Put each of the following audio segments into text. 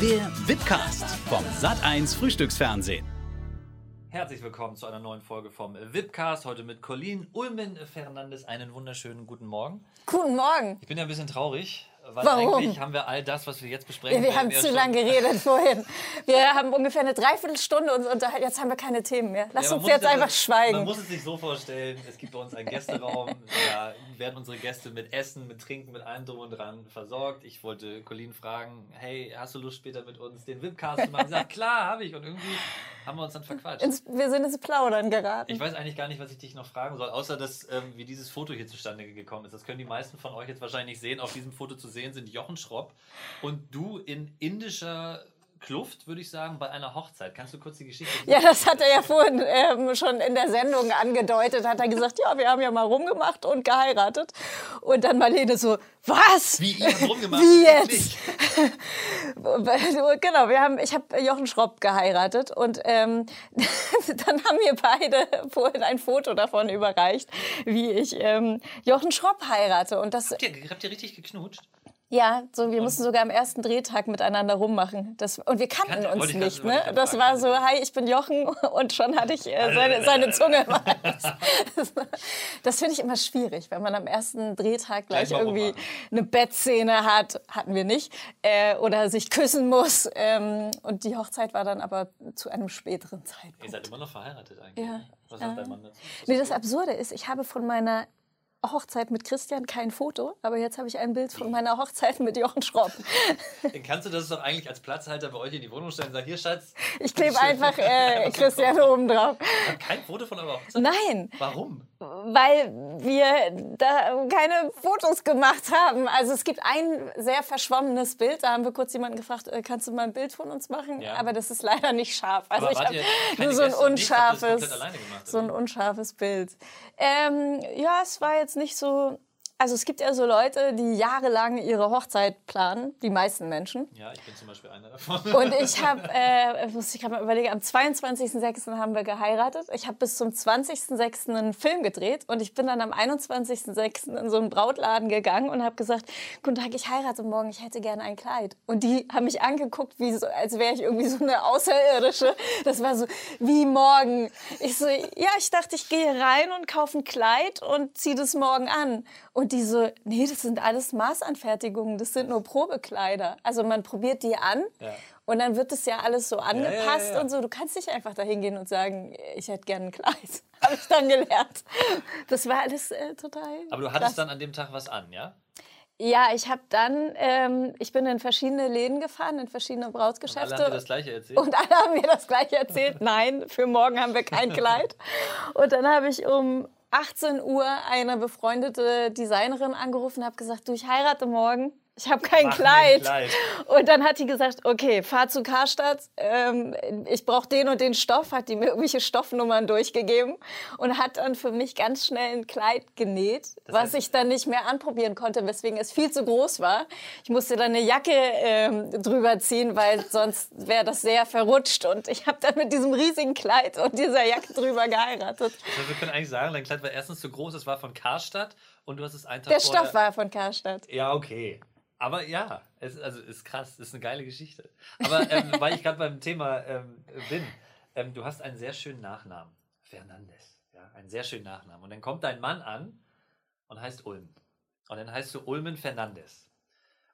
Der Wipcast vom Sat1 Frühstücksfernsehen. Herzlich willkommen zu einer neuen Folge vom Wipcast. Heute mit Colleen Ulmen Fernandes. Einen wunderschönen guten Morgen. Guten Morgen. Ich bin ja ein bisschen traurig, weil Warum? eigentlich haben wir all das, was wir jetzt besprechen. Wir haben werden, zu lange geredet vorhin. Wir haben ungefähr eine Dreiviertelstunde uns unterhalten. Jetzt haben wir keine Themen mehr. Lass Ja, uns jetzt sich einfach das- schweigen. Man muss es sich so vorstellen, es gibt bei uns einen Gästeraum, da werden unsere Gäste mit Essen, mit Trinken, mit allem drum und dran versorgt. Ich wollte Colleen fragen, hey, hast du Lust später mit uns den Webcast zu machen? Sie sagt, klar, habe ich. Und irgendwie haben wir uns dann verquatscht. Ins, wir sind ins Plaudern geraten. Ich weiß eigentlich gar nicht, was ich dich noch fragen soll, außer dass, ähm, wie dieses Foto hier zustande gekommen ist. Das können die meisten von euch jetzt wahrscheinlich nicht sehen. Auf diesem Foto zu sehen sind Jochen Schropp und du in indischer Kluft, würde ich sagen, bei einer Hochzeit. Kannst du kurz die Geschichte ja, das hat er ja vorhin ähm, schon in der Sendung angedeutet. Hat er gesagt, ja, wir haben ja mal rumgemacht und geheiratet. Und dann Marlene so, was? Wie ihr rumgemacht? Wie jetzt? genau, wir haben, ich habe Jochen Schropp geheiratet und ähm, dann haben mir beide vorhin ein Foto davon überreicht, wie ich ähm, Jochen Schropp heirate. Und das, Habt ihr, habt ihr richtig geknutscht? Ja, so, wir mussten sogar am ersten Drehtag miteinander rummachen. Das, und wir kannten Kannte- uns nicht. Ne? Das war so, hi, ich bin Jochen und schon hatte ich äh, seine, seine Zunge. Das, das finde ich immer schwierig, wenn man am ersten Drehtag gleich Gleich irgendwie rummachen. eine Bettszene hat, hatten wir nicht, äh, oder sich küssen muss. Ähm, und die Hochzeit war dann aber zu einem späteren Ihr Zeitpunkt. seid immer noch verheiratet eigentlich. Ja, ne? Was sagt dein Mann dazu? Nee, das Absurde ist, ich habe von meiner Hochzeit mit Christian kein Foto, aber jetzt habe ich ein Bild von meiner Hochzeit mit Jochen Schropp. Dann kannst du das doch eigentlich als Platzhalter bei euch in die Wohnung stellen und sagen, hier Schatz, Ich klebe einfach äh, Christian oben drauf. kein Foto von eurer Hochzeit. Nein, Warum? Weil wir da keine Fotos gemacht haben. Also es gibt ein sehr verschwommenes Bild. Da haben wir kurz jemanden gefragt, äh, kannst du mal ein Bild von uns machen? Ja. Aber das ist leider nicht scharf. Also Aber ich habe nur so ein Gäste unscharfes, alleine gemacht, so ein unscharfes Bild. Ähm, ja, es war jetzt nicht so. Also es gibt ja so Leute, die jahrelang ihre Hochzeit planen, die meisten Menschen. Ja, ich bin zum Beispiel einer davon. Und ich habe, äh, muss ich gerade mal überlegen, am 22.06. haben wir geheiratet. Ich habe bis zum 20.06. einen Film gedreht und ich bin dann am 21.06. in so einen Brautladen gegangen und habe gesagt, guten Tag, ich heirate morgen, ich hätte gerne ein Kleid. Und die haben mich angeguckt, wie so, als wäre ich irgendwie so eine Außerirdische. Das war so, wie morgen. Ich so, ja, ich dachte, ich gehe rein und kaufe ein Kleid und ziehe das morgen an. Und die so, nee, das sind alles Maßanfertigungen, das sind nur Probekleider. Also man probiert die an Ja. und dann wird das ja alles so angepasst ja, und so. Du kannst nicht einfach da hingehen und sagen, ich hätte gerne ein Kleid. Habe ich dann gelernt. Das war alles äh, total. Aber du hattest krass. dann an dem Tag was an, ja? Ja, ich habe dann, ähm, ich bin in verschiedene Läden gefahren, in verschiedene Alle Brautgeschäfte. haben dir das gleiche erzählt. Und alle haben mir das gleiche erzählt. Nein, für morgen haben wir kein Kleid. Und dann habe ich um 18 Uhr eine befreundete Designerin angerufen habe gesagt, du, ich heirate morgen. Ich habe kein Mach Kleid. Kleid. Und dann hat die gesagt, okay, fahr zu Karstadt, ähm, ich brauche den und den Stoff, hat die mir irgendwelche Stoffnummern durchgegeben und hat dann für mich ganz schnell ein Kleid genäht, was heißt- ich dann nicht mehr anprobieren konnte, weswegen es viel zu groß war. Ich musste dann eine Jacke ähm, drüber ziehen, weil sonst wäre das sehr verrutscht und ich habe dann mit diesem riesigen Kleid und dieser Jacke drüber geheiratet. Also wir können eigentlich sagen, dein Kleid war erstens zu groß, es war von Karstadt und du hast es einen Tag Der vorher... Stoff war von Karstadt. Ja, okay. Aber ja, es also ist krass, ist eine geile Geschichte. Aber ähm, weil ich gerade beim Thema ähm, bin, ähm, du hast einen sehr schönen Nachnamen. Fernandes. Ja, einen sehr schönen Nachnamen. Und dann kommt dein Mann an und heißt Ulm. Und dann heißt du Ulmen Fernandes.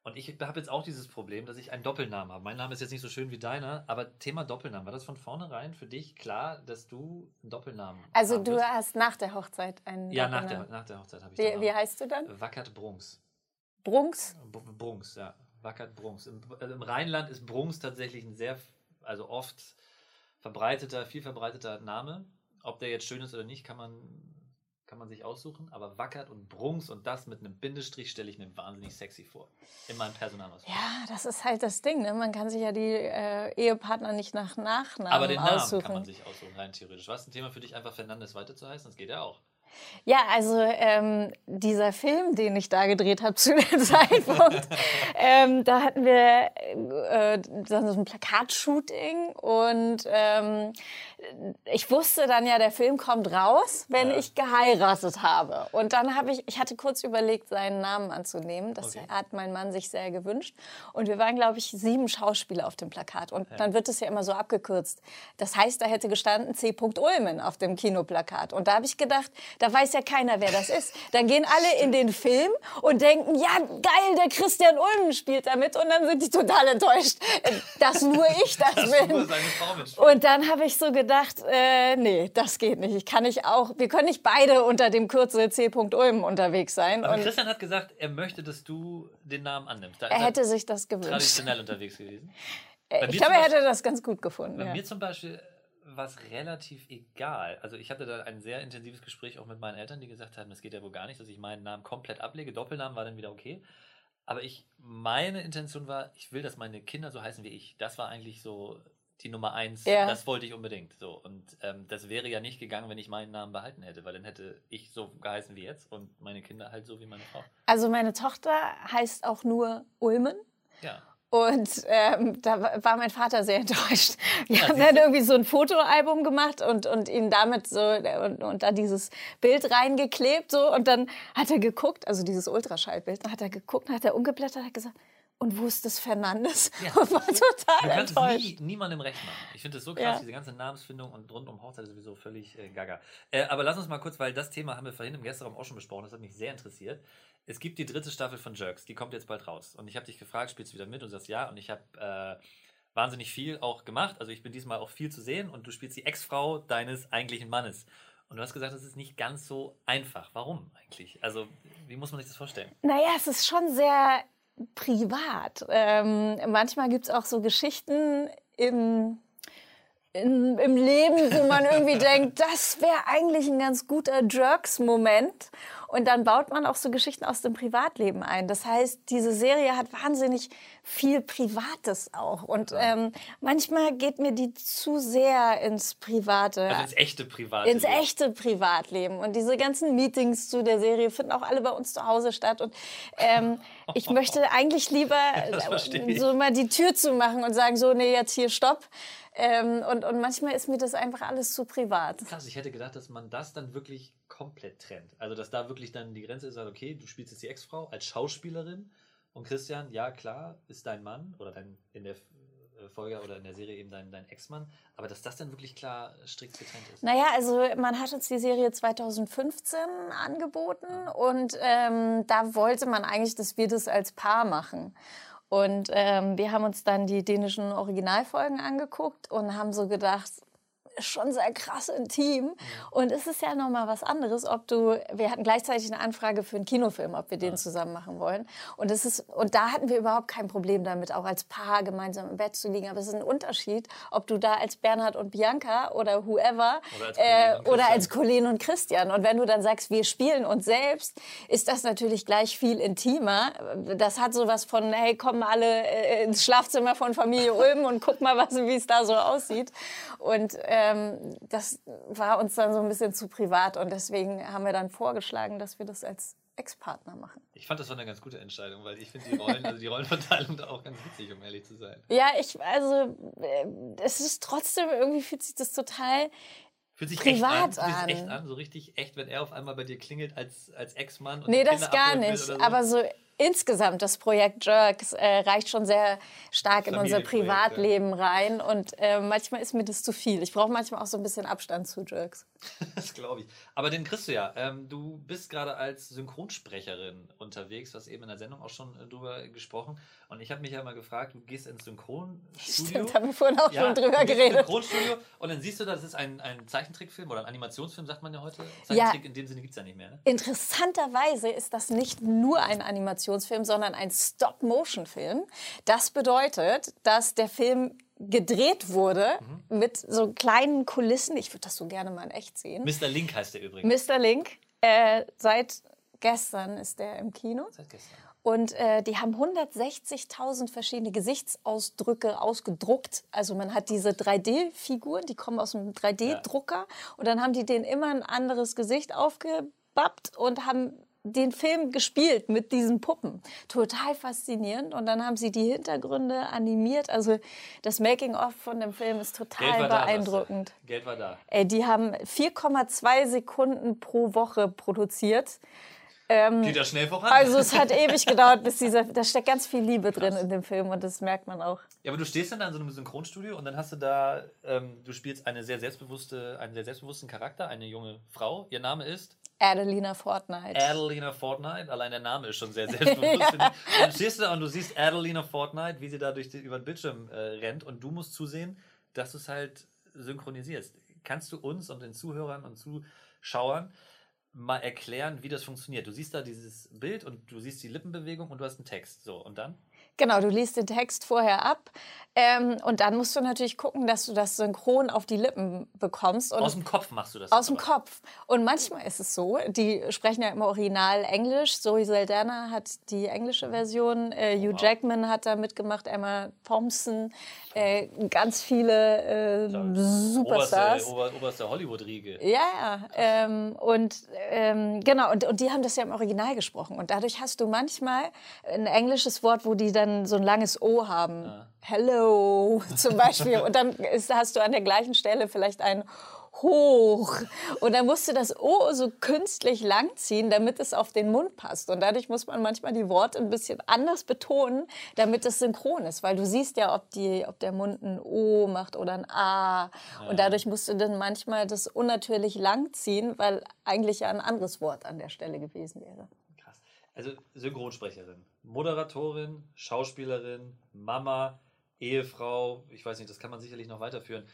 Und ich habe jetzt auch dieses Problem, dass ich einen Doppelnamen habe. Mein Name ist jetzt nicht so schön wie deiner, aber Thema Doppelnamen. War das von vornherein für dich klar, dass du einen Doppelnamen Also haben du hast nach der Hochzeit einen Ja, nach der, nach der Hochzeit habe ich Wie, wie heißt du dann? Wackert Brunks. Brunks? Brunks, ja. Wackert Brunks. Im, also Im Rheinland ist Brunks tatsächlich ein sehr, also oft verbreiteter, viel verbreiteter Name. Ob der jetzt schön ist oder nicht, kann man, kann man sich aussuchen. Aber Wackert und Brunks und das mit einem Bindestrich stelle ich mir wahnsinnig sexy vor. In meinem Personalausweis. Ja, das ist halt das Ding. Ne? Man kann sich ja die äh, Ehepartner nicht nach Nachnamen Aber den Namen aussuchen. kann man sich aussuchen, rein theoretisch. Was ein Thema für dich, einfach Fernandes weiter zu heißen? Das geht ja auch. Ja, also ähm, dieser Film, den ich da gedreht habe zu dem Zeitpunkt, ähm, da hatten wir äh, so ein Plakatshooting und ähm, ich wusste dann ja, der Film kommt raus, wenn Ja. ich geheiratet habe. Und dann habe ich, ich hatte kurz überlegt, seinen Namen anzunehmen. Das Okay. hat mein Mann sich sehr gewünscht. Und wir waren, glaube ich, sieben Schauspieler auf dem Plakat. Und dann wird es ja immer so abgekürzt. Das heißt, da hätte gestanden C. Ulmen auf dem Kinoplakat. Und da habe ich gedacht, da weiß ja keiner, wer das ist. Dann gehen alle in den Film und denken, ja, geil, der Christian Ulmen spielt damit. Und dann sind die total enttäuscht, äh, dass nur ich das Dass bin. Und dann habe ich so gedacht, äh, nee, das geht nicht. Ich kann nicht auch, wir können nicht beide unter dem Kürzel C. Ulm unterwegs sein. Aber Und Christian hat gesagt, er möchte, dass du den Namen annimmst. Da er hätte sich das gewünscht. traditionell unterwegs gewesen. Äh, Bei Ich glaube, er hätte das ganz gut gefunden. Bei Ja. mir zum Beispiel war es relativ egal. Also ich hatte da ein sehr intensives Gespräch auch mit meinen Eltern, die gesagt haben, das geht ja wohl gar nicht, dass ich meinen Namen komplett ablege. Doppelnamen war dann wieder okay. Aber ich, meine Intention war, ich will, dass meine Kinder so heißen wie ich. Das war eigentlich so die Nummer eins. Ja. Das wollte ich unbedingt. So. Und ähm, das wäre ja nicht gegangen, wenn ich meinen Namen behalten hätte, weil dann hätte ich so geheißen wie jetzt und meine Kinder halt so wie meine Frau. Also meine Tochter heißt auch nur Ulmen. Ja. Und ähm, da wa- war mein Vater sehr enttäuscht. Wir Ja, haben dann irgendwie so ein Fotoalbum gemacht und, und ihn damit so und, und da dieses Bild reingeklebt so und dann hat er geguckt, also dieses Ultraschallbild, dann hat er geguckt, dann hat er umgeblättert, hat gesagt, und wo ist das Fernandes? Ja. Und war Du total kannst es enttäuscht. nie, niemandem recht machen. Ich finde das so krass, Ja. diese ganze Namensfindung und rund um Hochzeit ist sowieso völlig äh, gaga. Äh, aber lass uns mal kurz, weil das Thema haben wir vorhin im Gästeraum auch schon besprochen, das hat mich sehr interessiert. Es gibt die dritte Staffel von Jerks, die kommt jetzt bald raus. Und ich habe dich gefragt, spielst du wieder mit? Und du sagst ja. Und ich habe äh, wahnsinnig viel auch gemacht. Also ich bin diesmal auch viel zu sehen und du spielst die Ex-Frau deines eigentlichen Mannes. Und du hast gesagt, das ist nicht ganz so einfach. Warum eigentlich? Also, wie muss man sich das vorstellen? Naja, es ist schon sehr privat. Ähm, manchmal gibt es auch so Geschichten im, in, im Leben, wo man irgendwie denkt, das wäre eigentlich ein ganz guter Jerks-Moment. Und dann baut man auch so Geschichten aus dem Privatleben ein. Das heißt, diese Serie hat wahnsinnig viel Privates auch. Und ähm, manchmal geht mir die zu sehr ins Private. Also ins echte Private. ins echte Privatleben. Und diese ganzen Meetings zu der Serie finden auch alle bei uns zu Hause statt. Und ähm, ich möchte eigentlich lieber so mal die Tür zu machen und sagen, so, nee, jetzt hier Stopp. Ähm, und, und manchmal ist mir das einfach alles zu privat. Krass, ich hätte gedacht, dass man das dann wirklich komplett trennt. Also, dass da wirklich dann die Grenze ist, sagt, okay, du spielst jetzt die Ex-Frau als Schauspielerin und Christian, ja klar, ist dein Mann oder dein in der äh, Folge oder in der Serie eben dein, dein Ex-Mann, aber dass das dann wirklich klar strikt getrennt ist. Naja, also man hat uns die Serie 2015 angeboten und ähm, da wollte man eigentlich, dass wir das als Paar machen. Und ähm, wir haben uns dann die dänischen Originalfolgen angeguckt und haben so gedacht, ist schon sehr krass intim. Und es ist ja noch mal was anderes, ob du, wir hatten gleichzeitig eine Anfrage für einen Kinofilm, ob wir den zusammen machen wollen. Und das ist, und da hatten wir überhaupt kein Problem damit, auch als Paar gemeinsam im Bett zu liegen. Aber es ist ein Unterschied, ob du da als Bernhard und Bianca oder whoever Oder als äh, Colleen und als Colleen und Christian. Und wenn du dann sagst, wir spielen uns selbst, ist das natürlich gleich viel intimer. Das hat sowas von, hey, kommen alle äh, ins Schlafzimmer von Familie Ulm und guck mal, wie es da so aussieht. Und ähm, das war uns dann so ein bisschen zu privat. Und deswegen haben wir dann vorgeschlagen, dass wir das als Ex-Partner machen. Ich fand das war eine ganz gute Entscheidung, weil ich finde die Rollen, also die Rollenverteilung da auch ganz witzig, um ehrlich zu sein. Ja, ich, also, äh, es ist trotzdem, irgendwie fühlt sich das total Fühlt sich Privat echt an, fühlt sich echt an. an, so richtig echt, wenn er auf einmal bei dir klingelt als, als Ex-Mann. Nee, das gar nicht. so. Aber so insgesamt, das Projekt Jerks äh, reicht schon sehr stark in unser Privatleben rein. Und äh, manchmal ist mir das zu viel. Ich brauche manchmal auch so ein bisschen Abstand zu Jerks. Das glaube ich. Aber den kriegst du ja. Ähm, du bist gerade als Synchronsprecherin unterwegs, du hast eben in der Sendung auch schon äh, drüber gesprochen. Und ich habe mich ja mal gefragt, du gehst ins Synchronstudio. Stimmt, haben wir vorhin auch schon du drüber geredet. Synchronstudio und dann siehst du, das ist ein, ein Zeichentrickfilm oder ein Animationsfilm, sagt man ja heute. Zeichentrick in dem Sinne gibt es ja nicht mehr. Ne? Interessanterweise ist das nicht nur ein Animationsfilm, sondern ein Stop-Motion-Film. Das bedeutet, dass der Film gedreht wurde Mhm. mit so kleinen Kulissen. Ich würde das so gerne mal in echt sehen. Mr. Link heißt der übrigens. Mr. Link, äh, seit gestern ist der im Kino. Seit gestern. Und äh, die haben 160.000 verschiedene Gesichtsausdrücke ausgedruckt. Also man hat diese 3D-Figuren, die kommen aus einem 3D-Drucker. Und dann haben die denen immer ein anderes Gesicht aufgebappt und haben den Film gespielt mit diesen Puppen. Total faszinierend. Und dann haben sie die Hintergründe animiert. Also das Making-of von dem Film ist total da, beeindruckend. du. Geld war da. Ey, die haben 4,2 Sekunden pro Woche produziert. Ähm, Geht ja schnell voran. also es hat ewig gedauert, bis dieser, da steckt ganz viel Liebe drin in dem Film und das merkt man auch. Ja, aber du stehst dann da in so einem Synchronstudio und dann hast du da, ähm, du spielst eine sehr selbstbewusste, einen sehr selbstbewussten Charakter, eine junge Frau. Ihr Name ist Adelina Fortnite. Adelina Fortnite. Allein der Name ist schon sehr selbstbewusst. Ja. dann stehst du da und du siehst Adelina Fortnite, wie sie da durch die, über den Bildschirm äh, rennt und du musst zusehen, dass du es halt synchronisierst. Kannst du uns und den Zuhörern und Zuschauern mal erklären, wie das funktioniert? Du siehst da dieses Bild und du siehst die Lippenbewegung und du hast einen Text. So, und dann? Genau, du liest den Text vorher ab ähm, und dann musst du natürlich gucken, dass du das synchron auf die Lippen bekommst. Und Aus dem Kopf machst du das. Aus dem. Kopf. Und manchmal ist es so, die sprechen ja im Original Englisch. Zoe Saldana hat die englische Version, äh, Hugh Wow. Jackman hat da mitgemacht, Emma Thompson, äh, ganz viele äh, Superstars. Oberste, Ober, oberste Hollywood-Riege. Ja, ja. Ähm, und ähm, genau, und, und die haben das ja im Original gesprochen. Und dadurch hast du manchmal ein englisches Wort, wo die dann so ein langes O haben. Hello zum Beispiel. Und dann ist, hast du an der gleichen Stelle vielleicht ein hoch. Und dann musst du das O so künstlich langziehen, damit es auf den Mund passt. Und dadurch muss man manchmal die Worte ein bisschen anders betonen, damit es synchron ist. Weil du siehst ja, ob, die, ob der Mund ein O macht oder ein A. Und dadurch musst du dann manchmal das unnatürlich langziehen, weil eigentlich ja ein anderes Wort an der Stelle gewesen wäre. Also Synchronsprecherin, Moderatorin, Schauspielerin, Mama, Ehefrau, ich weiß nicht, das kann man sicherlich noch weiterführen.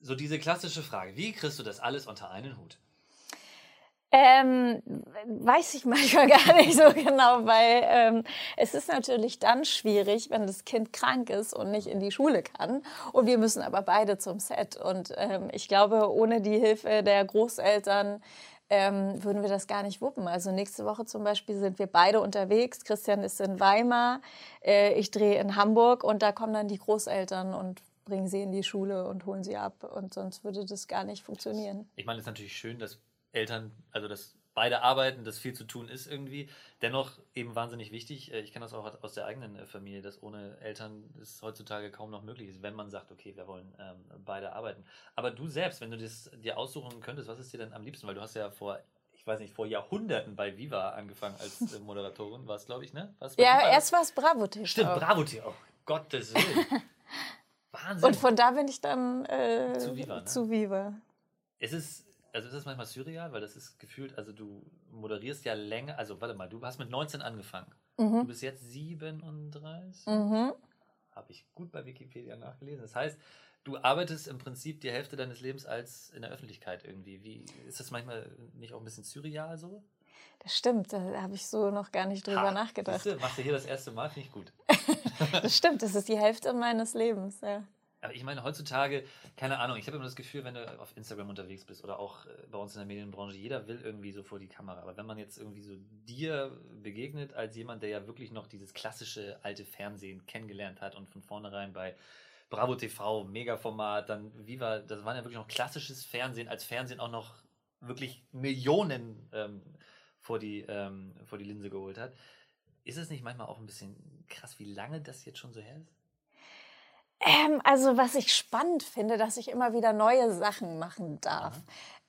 So diese klassische Frage, wie kriegst du das alles unter einen Hut? Ähm, weiß ich manchmal gar nicht so genau, weil ähm, es ist natürlich dann schwierig, wenn das Kind krank ist und nicht in die Schule kann. Und wir müssen aber beide zum Set. Und ähm, ich glaube, ohne die Hilfe der Großeltern ähm, würden wir das gar nicht wuppen. Also nächste Woche zum Beispiel sind wir beide unterwegs. Christian ist in Weimar, äh, ich drehe in Hamburg und da kommen dann die Großeltern und bringen sie in die Schule und holen sie ab. Und sonst würde das gar nicht funktionieren. Ich meine, es ist natürlich schön, dass Eltern, also dass beide arbeiten, dass viel zu tun ist irgendwie. Dennoch eben wahnsinnig wichtig. äh, Ich kenne das auch aus der eigenen äh, Familie, dass ohne Eltern es heutzutage kaum noch möglich ist, wenn man sagt, okay, wir wollen ähm, beide arbeiten. Aber du selbst, wenn du das dir aussuchen könntest, was ist dir denn am liebsten? Weil du hast ja vor, ich weiß nicht, vor Jahrhunderten bei Viva angefangen als äh, Moderatorin, war es, glaube ich, ne? War's Ja, Viva? erst war es Bravo TV. Stimmt, Bravo TV. Oh, Gottes Willen. Wahnsinn. Und von da bin ich dann äh, Zu Viva, ne? zu Viva. Es ist, also ist das manchmal surreal, weil das ist gefühlt, also du moderierst ja länger, also warte mal, du hast mit 19 angefangen. Du bist jetzt 37. Mhm. Habe ich gut bei Wikipedia nachgelesen. Das heißt, du arbeitest im Prinzip die Hälfte deines Lebens als in der Öffentlichkeit irgendwie. Wie ist das manchmal nicht auch ein bisschen surreal so? Das stimmt, da habe ich so noch gar nicht drüber Ha, nachgedacht. siehste, machst du hier das erste Mal, finde ich gut. Das stimmt, das ist die Hälfte meines Lebens. Ja. Aber ich meine, heutzutage, keine Ahnung, ich habe immer das Gefühl, wenn du auf Instagram unterwegs bist oder auch äh, bei uns in der Medienbranche, jeder will irgendwie so vor die Kamera. Aber wenn man jetzt irgendwie so dir begegnet, als jemand, der ja wirklich noch dieses klassische alte Fernsehen kennengelernt hat und von vornherein bei Bravo TV, Megaformat, dann Viva, das war ja wirklich noch klassisches Fernsehen, als Fernsehen auch noch wirklich Millionen ähm, vor, die, ähm, vor die Linse geholt hat. Ist es nicht manchmal auch ein bisschen krass, wie lange das jetzt schon so her ist? Ähm, also was ich spannend finde, dass ich immer wieder neue Sachen machen darf.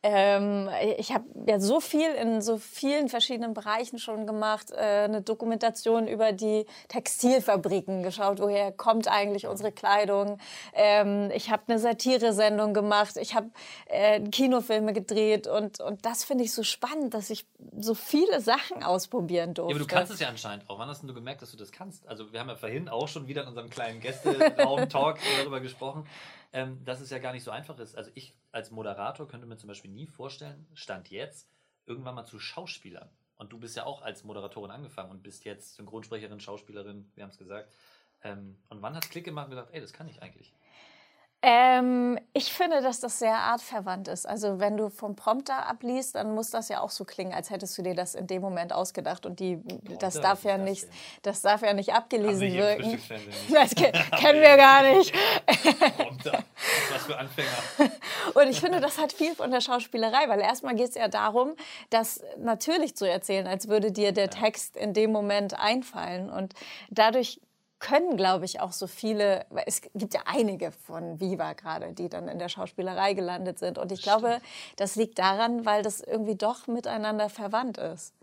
Ähm, ich habe ja so viel in so vielen verschiedenen Bereichen schon gemacht. Äh, eine Dokumentation über die Textilfabriken geschaut, woher kommt eigentlich unsere Kleidung. Ähm, ich habe eine Satire-Sendung gemacht. Ich habe äh, Kinofilme gedreht und, und das finde ich so spannend, dass ich so viele Sachen ausprobieren durfte. Ja, aber du kannst es ja anscheinend auch. Wann hast denn du gemerkt, dass du das kannst? Also wir haben ja vorhin auch schon wieder in unserem kleinen Gäste-Raum-Talk darüber gesprochen, ähm, dass es ja gar nicht so einfach ist. Also ich als Moderator könnte mir zum Beispiel nie vorstellen, Stand jetzt, irgendwann mal zu Schauspielern. Und du bist ja auch als Moderatorin angefangen und bist jetzt Synchronsprecherin, Schauspielerin, wir haben es gesagt. Ähm, und wann hat Klick gemacht und gesagt, ey, das kann ich eigentlich? Ähm, ich finde, dass das sehr artverwandt ist. Also wenn du vom Prompter abliest, dann muss das ja auch so klingen, als hättest du dir das in dem Moment ausgedacht. Und die, das darf ja das nicht, denn? das darf ja nicht abgelesen wirken. Das ke kennen wir gar nicht. Da. Was für Anfänger. Und ich finde, das hat viel von der Schauspielerei, weil erstmal geht es ja darum, das natürlich zu erzählen, als würde dir der Text in dem Moment einfallen. Und dadurch können, glaube ich, auch so viele, weil es gibt ja einige von Viva gerade, die dann in der Schauspielerei gelandet sind. Und ich glaube, das liegt daran, weil das irgendwie doch miteinander verwandt ist.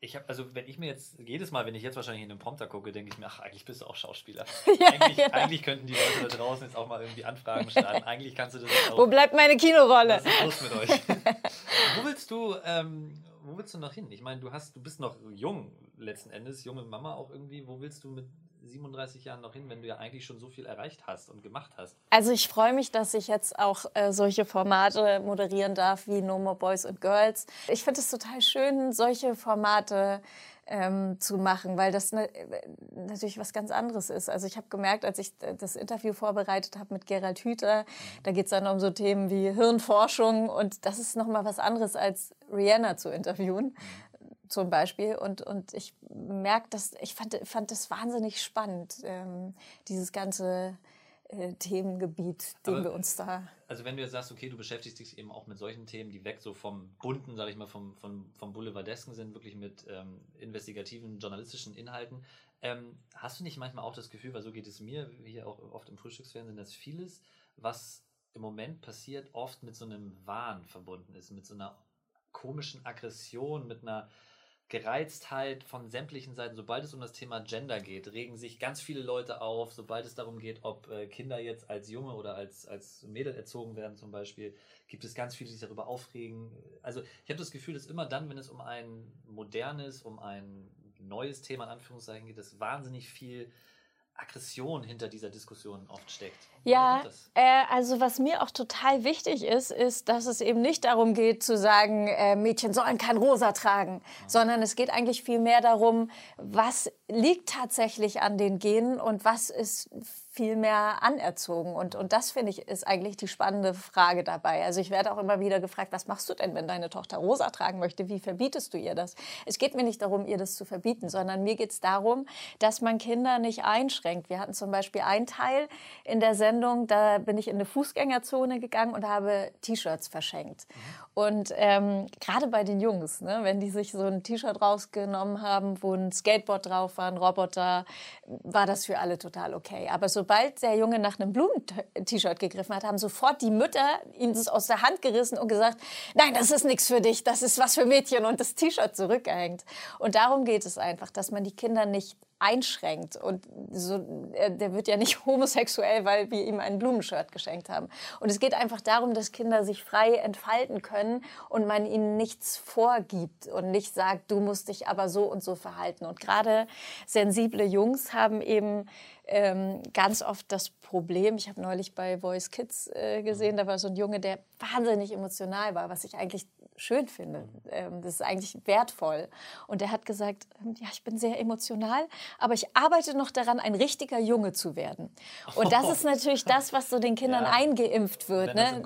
Ich habe, also wenn ich mir jetzt, jedes Mal, wenn ich jetzt wahrscheinlich in den Prompter gucke, denke ich mir, ach, eigentlich bist du auch Schauspieler. eigentlich, ja. eigentlich könnten die Leute da draußen jetzt auch mal irgendwie Anfragen starten. Eigentlich kannst du das auch. Wo bleibt meine Kinorolle? Was ist los mit euch? wo willst du, ähm, wo willst du noch hin? Ich meine, du hast, du bist noch jung letzten Endes, junge Mama auch irgendwie. Wo willst du mit 37 Jahren noch hin, wenn du ja eigentlich schon so viel erreicht hast und gemacht hast? Also ich freue mich, dass ich jetzt auch äh, solche Formate moderieren darf wie No More Boys and Girls. Ich finde es total schön, solche Formate ähm, zu machen, weil das ne, natürlich was ganz anderes ist. Also ich habe gemerkt, als ich das Interview vorbereitet habe mit Gerald Hüther, da geht es dann um so Themen wie Hirnforschung und das ist nochmal was anderes als Rihanna zu interviewen zum Beispiel. Und, und ich merke, dass ich fand, fand das wahnsinnig spannend, ähm, dieses ganze äh, Themengebiet, dem Aber- wir uns da. Also wenn du jetzt sagst, okay, du beschäftigst dich eben auch mit solchen Themen, die weg so vom bunten, sag ich mal, vom, vom, vom Boulevardesken sind, wirklich mit ähm, investigativen, journalistischen Inhalten. Ähm, hast du nicht manchmal auch das Gefühl, weil so geht es mir, wie hier auch oft im Frühstücksfernsehen, dass vieles, was im Moment passiert, oft mit so einem Wahn verbunden ist, mit so einer komischen Aggression, mit einer Gereiztheit von sämtlichen Seiten. Sobald es um das Thema Gender geht, regen sich ganz viele Leute auf. Sobald es darum geht, ob äh, Kinder jetzt als Junge oder als, als Mädel erzogen werden zum Beispiel, gibt es ganz viele, die sich darüber aufregen. Also ich habe das Gefühl, dass immer dann, wenn es um ein modernes, um ein neues Thema in Anführungszeichen geht, dass wahnsinnig viel Aggression hinter dieser Diskussion oft steckt. Ja, äh, also was mir auch total wichtig ist, ist, dass es eben nicht darum geht zu sagen, äh, Mädchen sollen kein Rosa tragen, sondern es geht eigentlich viel mehr darum, was liegt tatsächlich an den Genen und was ist viel mehr anerzogen. Und, und das, finde ich, ist eigentlich die spannende Frage dabei. Also ich werde auch immer wieder gefragt, was machst du denn, wenn deine Tochter rosa tragen möchte? Wie verbietest du ihr das? Es geht mir nicht darum, ihr das zu verbieten, sondern mir geht es darum, dass man Kinder nicht einschränkt. Wir hatten zum Beispiel einen Teil in der Sendung, da bin ich in eine Fußgängerzone gegangen und habe T-Shirts verschenkt. Und ähm, gerade bei den Jungs, ne, wenn die sich so ein T-Shirt rausgenommen haben, wo ein Skateboard drauf war, ein Roboter, war das für alle total okay. Aber sobald der Junge nach einem Blumen-T-Shirt gegriffen hat, haben sofort die Mütter ihm das aus der Hand gerissen und gesagt, nein, das ist nichts für dich, das ist was für Mädchen und das T-Shirt zurückgehängt. Und darum geht es einfach, dass man die Kinder nicht einschränkt. Und so, äh, der wird ja nicht homosexuell, weil wir ihm ein Blumenshirt geschenkt haben. Und es geht einfach darum, dass Kinder sich frei entfalten können und man ihnen nichts vorgibt und nicht sagt, du musst dich aber so und so verhalten. Und gerade sensible Jungs haben eben ähm, ganz oft das Problem, ich habe neulich bei Voice Kids äh, gesehen, da war so ein Junge, der wahnsinnig emotional war, was ich eigentlich schön finde. Ähm, das ist eigentlich wertvoll. Und der hat gesagt, ähm, ja, ich bin sehr emotional, aber ich arbeite noch daran, ein richtiger Junge zu werden. Und das ist natürlich das, was so den Kindern Ja. eingeimpft wird. Ne?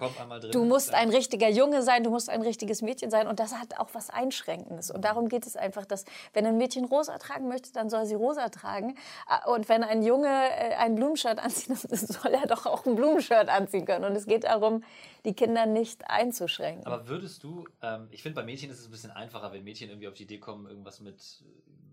Du musst ein richtiger Junge sein, du musst ein richtiges Mädchen sein. Und das hat auch was Einschränkendes. Und darum geht es einfach, dass wenn ein Mädchen rosa tragen möchte, dann soll sie rosa tragen. Äh, Und wenn ein Junge äh, ein Blumenshirt anziehen, dann soll er doch auch ein Blumenshirt anziehen können. Und es geht darum, die Kinder nicht einzuschränken. Aber würdest du, ähm, ich finde bei Mädchen ist es ein bisschen einfacher, wenn Mädchen irgendwie auf die Idee kommen, irgendwas mit äh,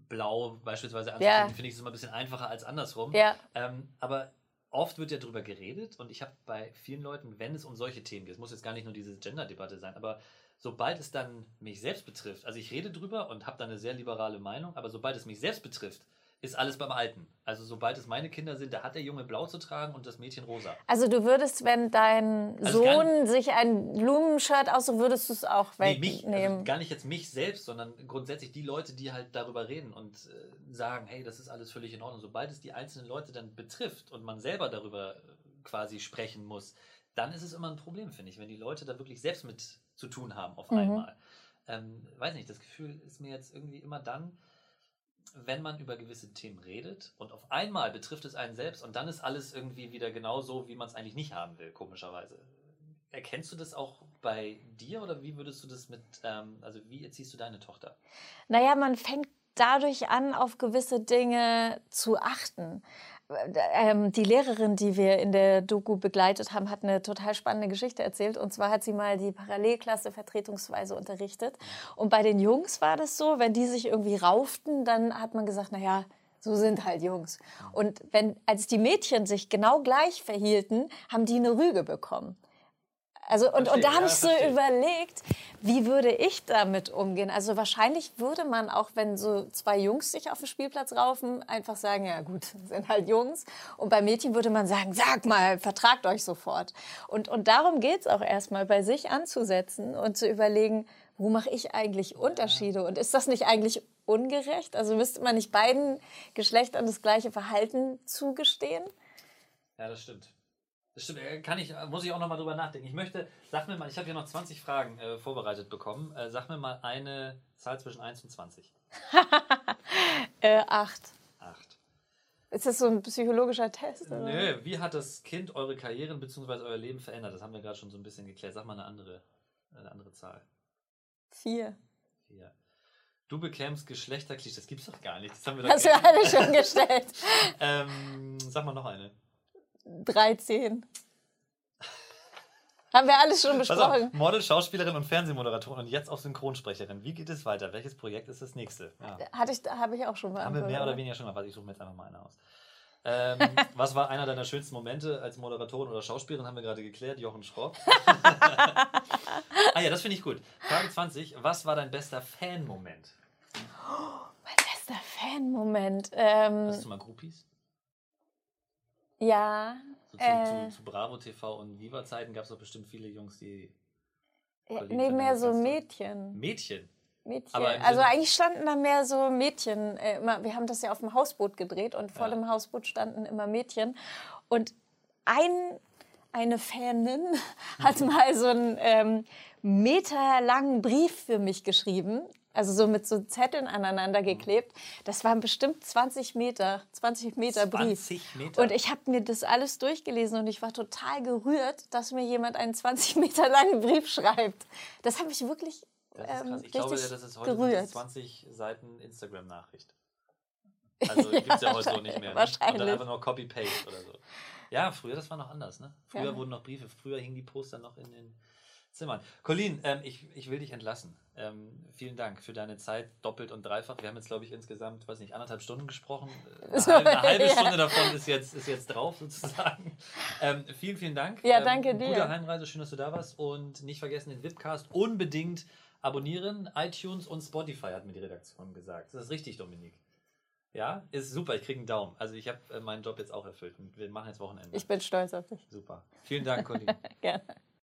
Blau beispielsweise anzuziehen, Ja. finde ich es immer ein bisschen einfacher als andersrum. Ja. Ähm, aber oft wird ja darüber geredet und ich habe bei vielen Leuten, wenn es um solche Themen geht, es muss jetzt gar nicht nur diese Gender-Debatte sein, aber sobald es dann mich selbst betrifft, also ich rede drüber und habe da eine sehr liberale Meinung, aber sobald es mich selbst betrifft, ist alles beim Alten. Also sobald es meine Kinder sind, da hat der Junge blau zu tragen und das Mädchen rosa. Also du würdest, wenn dein Also Sohn sich ein Blumenshirt aussucht, würdest du es auch Nee, mich, wegnehmen? also gar nicht jetzt mich selbst, sondern grundsätzlich die Leute, die halt darüber reden und äh, sagen, hey, das ist alles völlig in Ordnung. Sobald es die einzelnen Leute dann betrifft und man selber darüber äh, quasi sprechen muss, dann ist es immer ein Problem, finde ich, wenn die Leute da wirklich selbst mit zu tun haben auf Mhm. einmal. Ähm, weiß nicht, das Gefühl ist mir jetzt irgendwie immer dann, wenn man über gewisse Themen redet und auf einmal betrifft es einen selbst und dann ist alles irgendwie wieder genau so, wie man es eigentlich nicht haben will, komischerweise. Erkennst du das auch bei dir oder wie würdest du das mit, ähm, also wie erziehst du deine Tochter? Naja, man fängt dadurch an, auf gewisse Dinge zu achten. Ähm, die Lehrerin, die wir in der Doku begleitet haben, hat eine total spannende Geschichte erzählt. Und zwar hat sie mal die Parallelklasse vertretungsweise unterrichtet. Und bei den Jungs war das so, wenn die sich irgendwie rauften, dann hat man gesagt, naja, so sind halt Jungs. Und wenn, als die Mädchen sich genau gleich verhielten, haben die eine Rüge bekommen. Also und, und da habe ja, ich so verstehe. überlegt, wie würde ich damit umgehen? Also wahrscheinlich würde man auch, wenn so zwei Jungs sich auf den Spielplatz raufen, einfach sagen, ja gut, sind halt Jungs. Und bei Mädchen würde man sagen, sag mal, vertragt euch sofort. Und, und darum geht es auch erstmal, bei sich anzusetzen und zu überlegen, wo mache ich eigentlich Unterschiede? Und ist das nicht eigentlich ungerecht? Also müsste man nicht beiden Geschlechtern das gleiche Verhalten zugestehen? Ja, das stimmt. Das stimmt, äh, kann ich, muss ich auch nochmal drüber nachdenken. Ich möchte, sag mir mal, ich habe hier noch 20 Fragen äh, vorbereitet bekommen. Äh, sag mir mal eine Zahl zwischen 1 und 20. äh, 8. 8. Ist das so ein psychologischer Test? Oder? Nö, wie hat das Kind eure Karrieren bzw. euer Leben verändert? Das haben wir gerade schon so ein bisschen geklärt. Sag mal eine andere, eine andere Zahl. 4. 4. Du bekämst Geschlechterklischee. Das gibt's doch gar nicht. Das haben wir doch Hast du alle schon gestellt. ähm, sag mal noch eine. 13. Haben wir alles schon besprochen. Auf, Model, Schauspielerin und Fernsehmoderatorin und jetzt auch Synchronsprecherin. Wie geht es weiter? Welches Projekt ist das nächste? Ja. Hatte ich, habe ich auch schon mal. Haben wir mehr oder weniger schon mal. Warte, ich suche mir jetzt einfach mal eine aus. Ähm, was war einer deiner schönsten Momente als Moderatorin oder Schauspielerin? Haben wir gerade geklärt. Jochen Schropp. ah ja, das finde ich gut. Frage 20. Was war dein bester Fan-Moment? Oh, mein bester Fan-Moment. Ähm, Hast du mal Groupies? Ja. So zu, äh, zu, zu, Bravo TV und Viva-Zeiten gab es doch bestimmt viele Jungs, die. Ja, nee, mehr so Mädchen. Mädchen? Mädchen. also eigentlich standen da mehr so Mädchen. Äh, immer, wir haben das ja auf dem Hausboot gedreht und vor ja. dem Hausboot standen immer Mädchen. Und ein, eine Fanin hat mal so einen ähm, meterlangen Brief für mich geschrieben also so mit so Zetteln aneinander geklebt. Das waren bestimmt 20 Meter, 20 Meter Brief. 20 Meter. Und ich habe mir das alles durchgelesen und ich war total gerührt, dass mir jemand einen 20 Meter langen Brief schreibt. Das habe ich wirklich ähm, Ich glaube, das ist heute gerührt. 20 Seiten Instagram-Nachricht. Also gibt es ja heute so nicht mehr. Ne? Wahrscheinlich. Und dann einfach nur Copy-Paste oder so. Ja, früher, das war noch anders. Ne? Früher ja. wurden noch Briefe, früher hingen die Poster noch in den Zimmern. Colin, ähm, ich, ich will dich entlassen. Ähm, vielen Dank für deine Zeit, doppelt und dreifach. Wir haben jetzt, glaube ich, insgesamt, weiß nicht, anderthalb Stunden gesprochen. Eine, halbe, eine halbe Stunde davon ist jetzt, ist jetzt drauf, sozusagen. Ähm, vielen, vielen Dank. Ja, ähm, danke dir. Gute Heimreise, schön, dass du da warst. Und nicht vergessen, den Webcast unbedingt abonnieren. iTunes und Spotify hat mir die Redaktion gesagt. Das ist richtig, Dominik. Ja, ist super, ich kriege einen Daumen. Also ich habe äh, meinen Job jetzt auch erfüllt. Wir machen jetzt Wochenende. Ich bin stolz auf dich. Super. Vielen Dank, Colin. Gerne.